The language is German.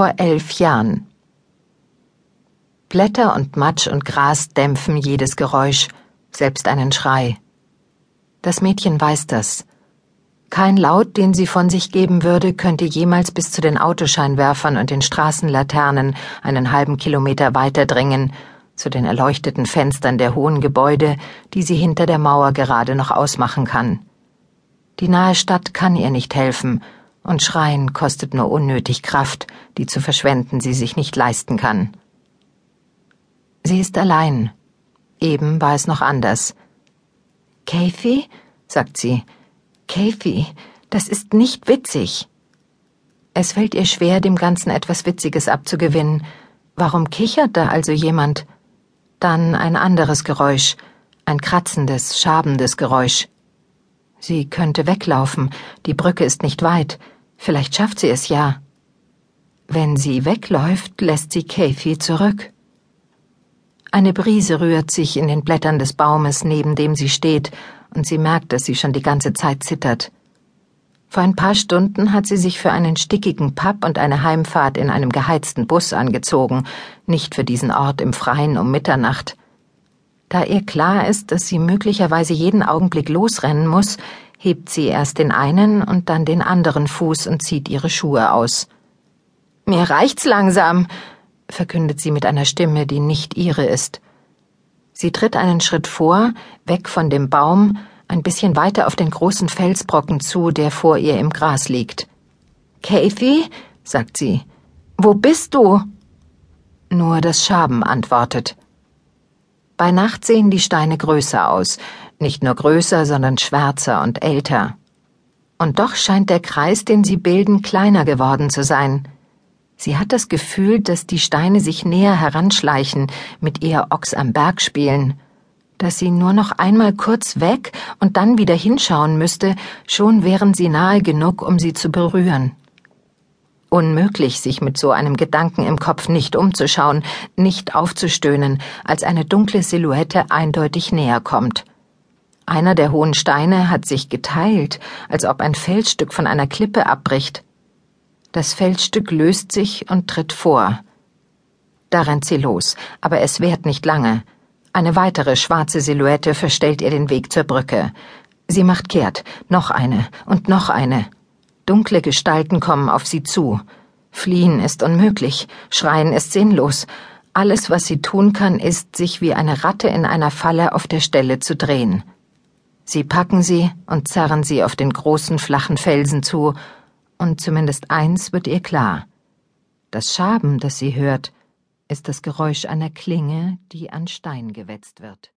Vor elf Jahren. Blätter und Matsch und Gras dämpfen jedes Geräusch, selbst einen Schrei. Das Mädchen weiß das. Kein Laut, den sie von sich geben würde, könnte jemals bis zu den Autoscheinwerfern und den Straßenlaternen einen halben Kilometer weiter dringen, zu den erleuchteten Fenstern der hohen Gebäude, die sie hinter der Mauer gerade noch ausmachen kann. Die nahe Stadt kann ihr nicht helfen, und Schreien kostet nur unnötig Kraft, die zu verschwenden sie sich nicht leisten kann. Sie ist allein. Eben war es noch anders. Kathy? sagt sie. Kathy, das ist nicht witzig. Es fällt ihr schwer, dem Ganzen etwas Witziges abzugewinnen. Warum kichert da also jemand? Dann ein anderes Geräusch, ein kratzendes, schabendes Geräusch. Sie könnte weglaufen, die Brücke ist nicht weit, vielleicht schafft sie es ja. Wenn sie wegläuft, lässt sie Kathy zurück. Eine Brise rührt sich in den Blättern des Baumes, neben dem sie steht, und sie merkt, dass sie schon die ganze Zeit zittert. Vor ein paar Stunden hat sie sich für einen stickigen Pub und eine Heimfahrt in einem geheizten Bus angezogen, nicht für diesen Ort im Freien um Mitternacht. Da ihr klar ist, dass sie möglicherweise jeden Augenblick losrennen muss, hebt sie erst den einen und dann den anderen Fuß und zieht ihre Schuhe aus. Mir reicht's langsam, verkündet sie mit einer Stimme, die nicht ihre ist. Sie tritt einen Schritt vor, weg von dem Baum, ein bisschen weiter auf den großen Felsbrocken zu, der vor ihr im Gras liegt. Kathy? sagt sie. Wo bist du? Nur das Schaben antwortet. Bei Nacht sehen die Steine größer aus, nicht nur größer, sondern schwärzer und älter. Und doch scheint der Kreis, den sie bilden, kleiner geworden zu sein. Sie hat das Gefühl, dass die Steine sich näher heranschleichen, mit ihr Ochs am Berg spielen, dass sie nur noch einmal kurz weg und dann wieder hinschauen müsste, schon wären sie nahe genug, um sie zu berühren. Unmöglich, sich mit so einem Gedanken im Kopf nicht umzuschauen, nicht aufzustöhnen, als eine dunkle Silhouette eindeutig näher kommt. Einer der hohen Steine hat sich geteilt, als ob ein Felsstück von einer Klippe abbricht. Das Felsstück löst sich und tritt vor. Da rennt sie los, aber es währt nicht lange. Eine weitere schwarze Silhouette verstellt ihr den Weg zur Brücke. Sie macht kehrt, noch eine und noch eine. Dunkle Gestalten kommen auf sie zu. Fliehen ist unmöglich, schreien ist sinnlos. Alles, was sie tun kann, ist, sich wie eine Ratte in einer Falle auf der Stelle zu drehen. Sie packen sie und zerren sie auf den großen flachen Felsen zu und zumindest eins wird ihr klar. Das Schaben, das sie hört, ist das Geräusch einer Klinge, die an Stein gewetzt wird.